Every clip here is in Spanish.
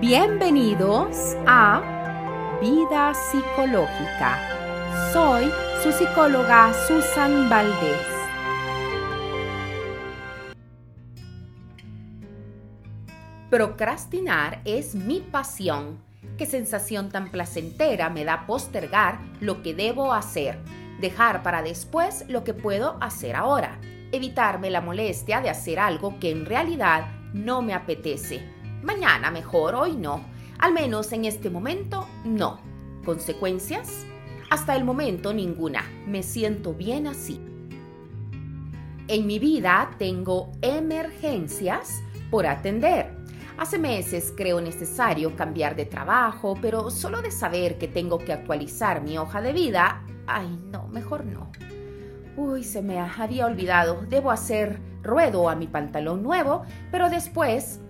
Bienvenidos a Vida Psicológica. Soy su psicóloga Susan Valdés. Procrastinar es mi pasión. Qué sensación tan placentera me da postergar lo que debo hacer, dejar para después lo que puedo hacer ahora, evitarme la molestia de hacer algo que en realidad no me apetece. Mañana mejor, hoy no. Al menos en este momento, no. ¿Consecuencias? Hasta el momento ninguna. Me siento bien así. En mi vida tengo emergencias por atender. Hace meses creo necesario cambiar de trabajo, pero solo de saber que tengo que actualizar mi hoja de vida, ay no, mejor no. Uy, se me había olvidado, debo hacer ruedo a mi pantalón nuevo, pero después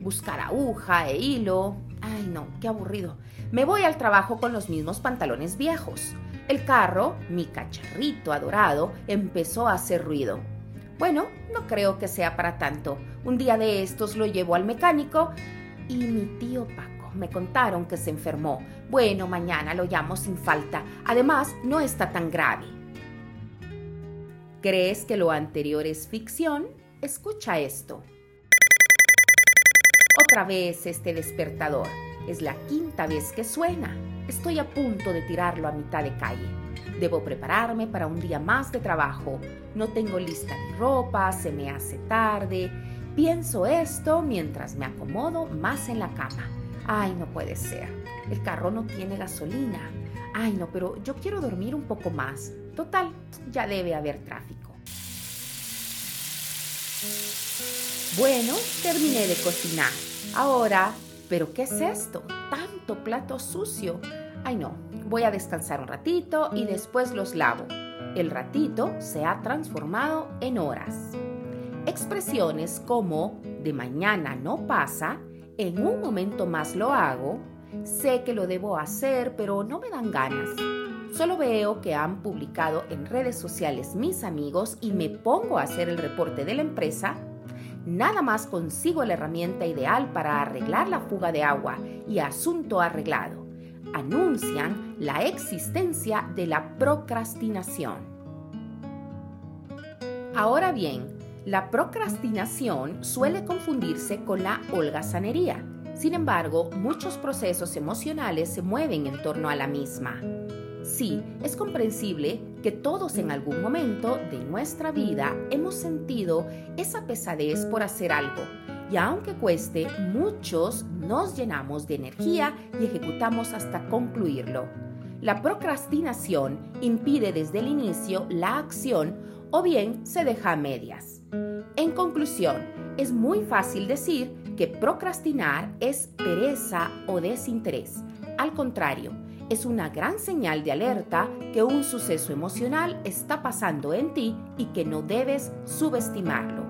buscar aguja e hilo. Ay no, qué aburrido me voy al trabajo con los mismos pantalones viejos. El carro, mi cacharrito adorado, empezó a hacer ruido. Bueno, no creo que sea para tanto. Un día de estos lo llevo al mecánico y mi tío Paco me contaron que se enfermó. Bueno, mañana lo llamo sin falta. Además, no está tan grave. ¿Crees que lo anterior es ficción? Escucha esto. Otra vez este despertador. Es la quinta vez que suena. Estoy a punto de tirarlo a mitad de calle. Debo prepararme para un día más de trabajo. No tengo lista mi ropa, se me hace tarde. Pienso esto mientras me acomodo más en la cama. Ay, no puede ser. El carro no tiene gasolina. Ay, no, pero yo quiero dormir un poco más. Total, ya debe haber tráfico. Bueno, terminé de cocinar. Ahora ¿Pero qué es esto? Tanto plato sucio. Ay no, voy a descansar un ratito y después los lavo. El ratito se ha transformado en horas. Expresiones como de mañana no pasa, en un momento más lo hago, sé que lo debo hacer pero no me dan ganas. Solo veo que han publicado en redes sociales mis amigos y me pongo a hacer el reporte de la empresa nada más consigo la herramienta ideal para arreglar la fuga de agua y asunto arreglado. Anuncian la existencia de la procrastinación. Ahora bien, la procrastinación suele confundirse con la holgazanería. Sin embargo, muchos procesos emocionales se mueven en torno a la misma. Sí, es comprensible que todos en algún momento de nuestra vida hemos sentido esa pesadez por hacer algo. Y aunque cueste, muchos nos llenamos de energía y ejecutamos hasta concluirlo. La procrastinación impide desde el inicio la acción o bien se deja a medias. En conclusión, es muy fácil decir que procrastinar es pereza o desinterés. Al contrario, es una gran señal de alerta que un suceso emocional está pasando en ti y que no debes subestimarlo.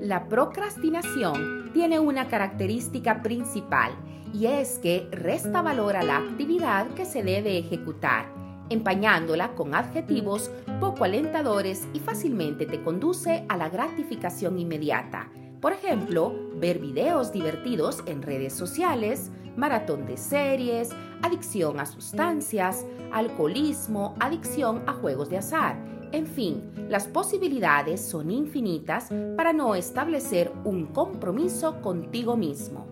La procrastinación tiene una característica principal y es que resta valor a la actividad que se debe ejecutar, empañándola con adjetivos poco alentadores y fácilmente te conduce a la gratificación inmediata. Por ejemplo, ver videos divertidos en redes sociales, maratón de series, adicción a sustancias, alcoholismo, adicción a juegos de azar. En fin, las posibilidades son infinitas para no establecer un compromiso contigo mismo.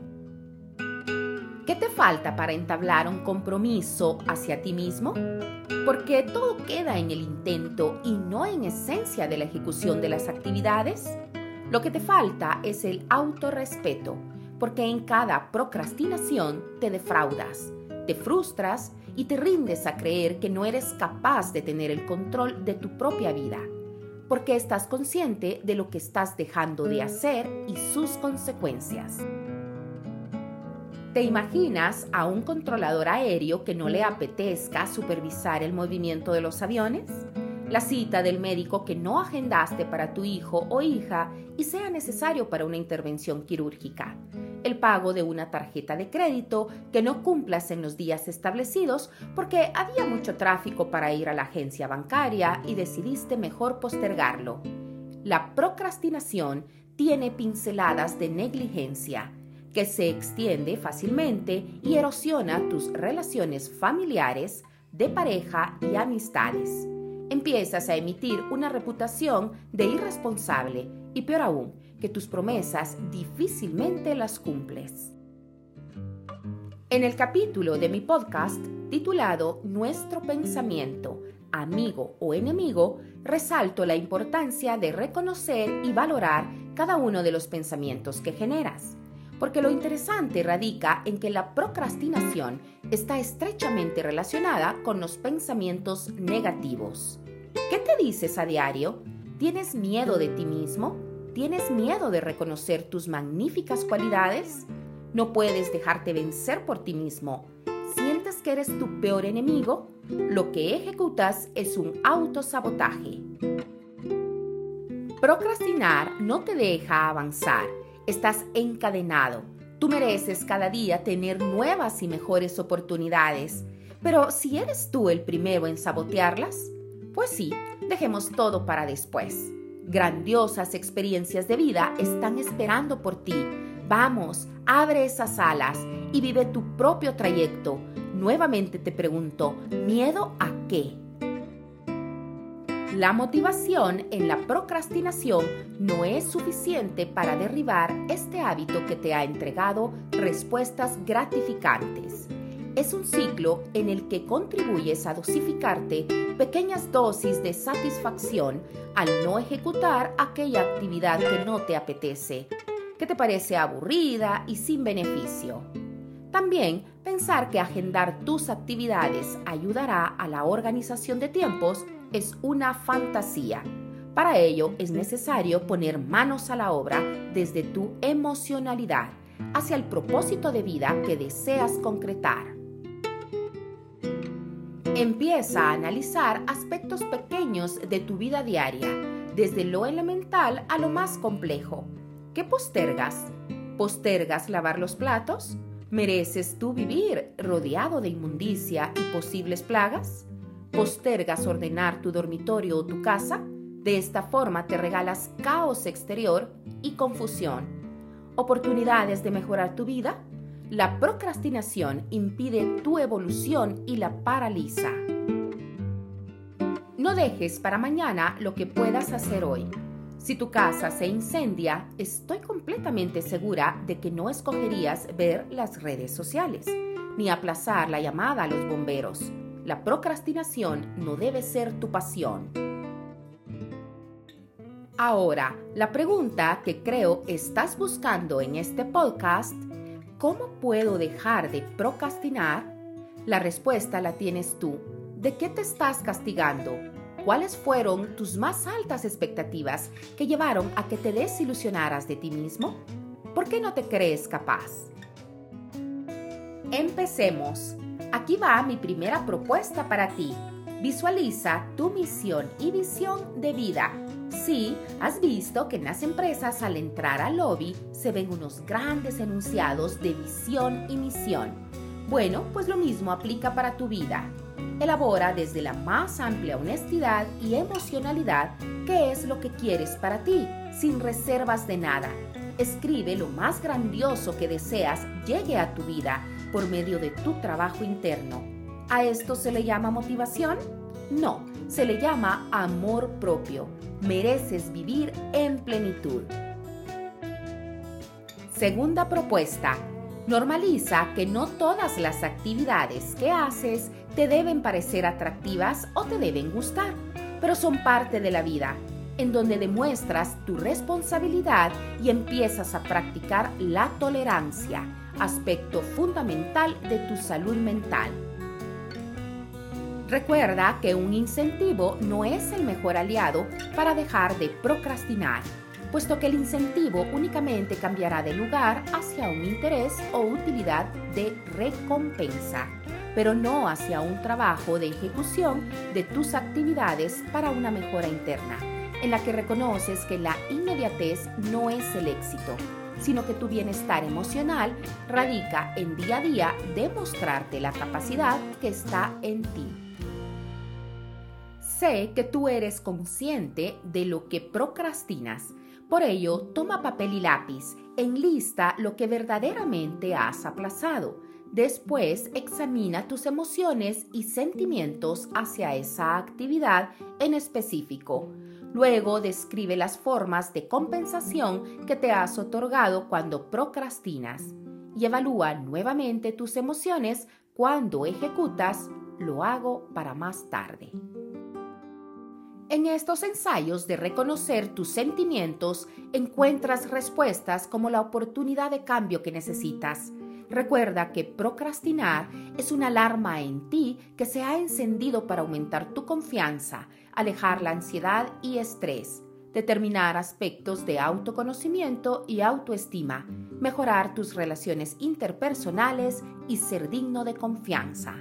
¿Qué te falta para entablar un compromiso hacia ti mismo? Porque todo queda en el intento y no en esencia de la ejecución de las actividades. Lo que te falta es el autorrespeto porque en cada procrastinación te defraudas, te frustras y te rindes a creer que no eres capaz de tener el control de tu propia vida, porque estás consciente de lo que estás dejando de hacer y sus consecuencias. ¿Te imaginas a un controlador aéreo que no le apetezca supervisar el movimiento de los aviones? La cita del médico que no agendaste para tu hijo o hija y sea necesario para una intervención quirúrgica el pago de una tarjeta de crédito que no cumplas en los días establecidos porque había mucho tráfico para ir a la agencia bancaria y decidiste mejor postergarlo. La procrastinación tiene pinceladas de negligencia que se extiende fácilmente y erosiona tus relaciones familiares, de pareja y amistades. Empiezas a emitir una reputación de irresponsable y peor aún, que tus promesas difícilmente las cumples. En el capítulo de mi podcast titulado Nuestro pensamiento, amigo o enemigo, resalto la importancia de reconocer y valorar cada uno de los pensamientos que generas. Porque lo interesante radica en que la procrastinación está estrechamente relacionada con los pensamientos negativos. ¿Qué te dices a diario? ¿Tienes miedo de ti mismo? ¿Tienes miedo de reconocer tus magníficas cualidades? No puedes dejarte vencer por ti mismo. ¿Sientes que eres tu peor enemigo? Lo que ejecutas es un autosabotaje. Procrastinar no te deja avanzar. Estás encadenado. Tú mereces cada día tener nuevas y mejores oportunidades. Pero si eres tú el primero en sabotearlas, pues sí, dejemos todo para después. Grandiosas experiencias de vida están esperando por ti Vamos, abre esas alas y vive tu propio trayecto. Nuevamente te pregunto, ¿miedo a qué? La motivación en la procrastinación no es suficiente para derribar este hábito que te ha entregado respuestas gratificantes. Es un ciclo en el que contribuyes a dosificarte pequeñas dosis de satisfacción al no ejecutar aquella actividad que no te apetece que te parece aburrida y sin beneficio. También pensar que agendar tus actividades ayudará a la organización de tiempos es una fantasía. Para ello es necesario poner manos a la obra desde tu emocionalidad hacia el propósito de vida que deseas concretar. Empieza a analizar aspectos pequeños de tu vida diaria, desde lo elemental a lo más complejo ¿Qué postergas? ¿Postergas lavar los platos? ¿Mereces tú vivir rodeado de inmundicia y posibles plagas? ¿Postergas ordenar tu dormitorio o tu casa? De esta forma te regalas caos exterior y confusión. ¿Oportunidades de mejorar tu vida? La procrastinación impide tu evolución y la paraliza. No dejes para mañana lo que puedas hacer hoy. Si tu casa se incendia, estoy completamente segura de que no escogerías ver las redes sociales, ni aplazar la llamada a los bomberos. La procrastinación no debe ser tu pasión. Ahora, la pregunta que creo estás buscando en este podcast, ¿cómo puedo dejar de procrastinar? La respuesta la tienes tú. ¿De qué te estás castigando? ¿Cuáles fueron tus más altas expectativas que llevaron a que te desilusionaras de ti mismo? ¿Por qué no te crees capaz? Empecemos. Aquí va mi primera propuesta para ti. Visualiza tu misión y visión de vida. Sí, has visto que en las empresas al entrar al lobby se ven unos grandes enunciados de visión y misión. Bueno, pues lo mismo aplica para tu vida. Elabora desde la más amplia honestidad y emocionalidad qué es lo que quieres para ti, sin reservas de nada. Escribe lo más grandioso que deseas llegue a tu vida por medio de tu trabajo interno. ¿A esto se le llama motivación? No, se le llama amor propio. Mereces vivir en plenitud. Segunda propuesta. Normaliza que no todas las actividades que haces te deben parecer atractivas o te deben gustar, pero son parte de la vida, en donde demuestras tu responsabilidad y empiezas a practicar la tolerancia, aspecto fundamental de tu salud mental. Recuerda que un incentivo no es el mejor aliado para dejar de procrastinar, puesto que el incentivo únicamente cambiará de lugar hacia un interés o utilidad de recompensa pero no hacia un trabajo de ejecución de tus actividades para una mejora interna, en la que reconoces que la inmediatez no es el éxito, sino que tu bienestar emocional radica en día a día demostrarte la capacidad que está en ti. Sé que tú eres consciente de lo que procrastinas, Por ello, toma papel y lápiz, enlista lo que verdaderamente has aplazado. Después examina tus emociones y sentimientos hacia esa actividad en específico. Luego describe las formas de compensación que te has otorgado cuando procrastinas y evalúa nuevamente tus emociones cuando ejecutas lo hago para más tarde. En estos ensayos de reconocer tus sentimientos encuentras respuestas como la oportunidad de cambio que necesitas. Recuerda que procrastinar es una alarma en ti que se ha encendido para aumentar tu confianza, alejar la ansiedad y estrés, determinar aspectos de autoconocimiento y autoestima, mejorar tus relaciones interpersonales y ser digno de confianza.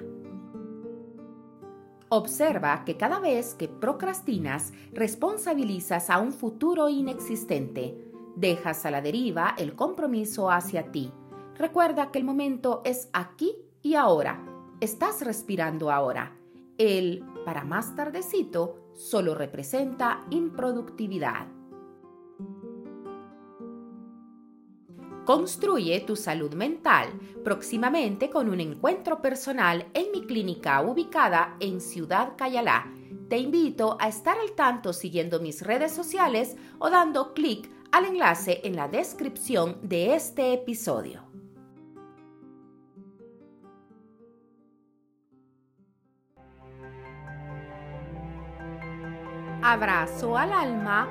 Observa que cada vez que procrastinas, responsabilizas a un futuro inexistente. Dejas a la deriva el compromiso hacia ti. Recuerda que el momento es aquí y ahora. Estás respirando ahora. El para más tardecito solo representa improductividad. Construye tu salud mental próximamente con un encuentro personal en mi clínica ubicada en Ciudad Cayalá. Te invito a estar al tanto siguiendo mis redes sociales o dando clic al enlace en la descripción de este episodio. Abrazo al alma,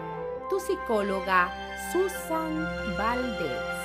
tu psicóloga Susan Valdez.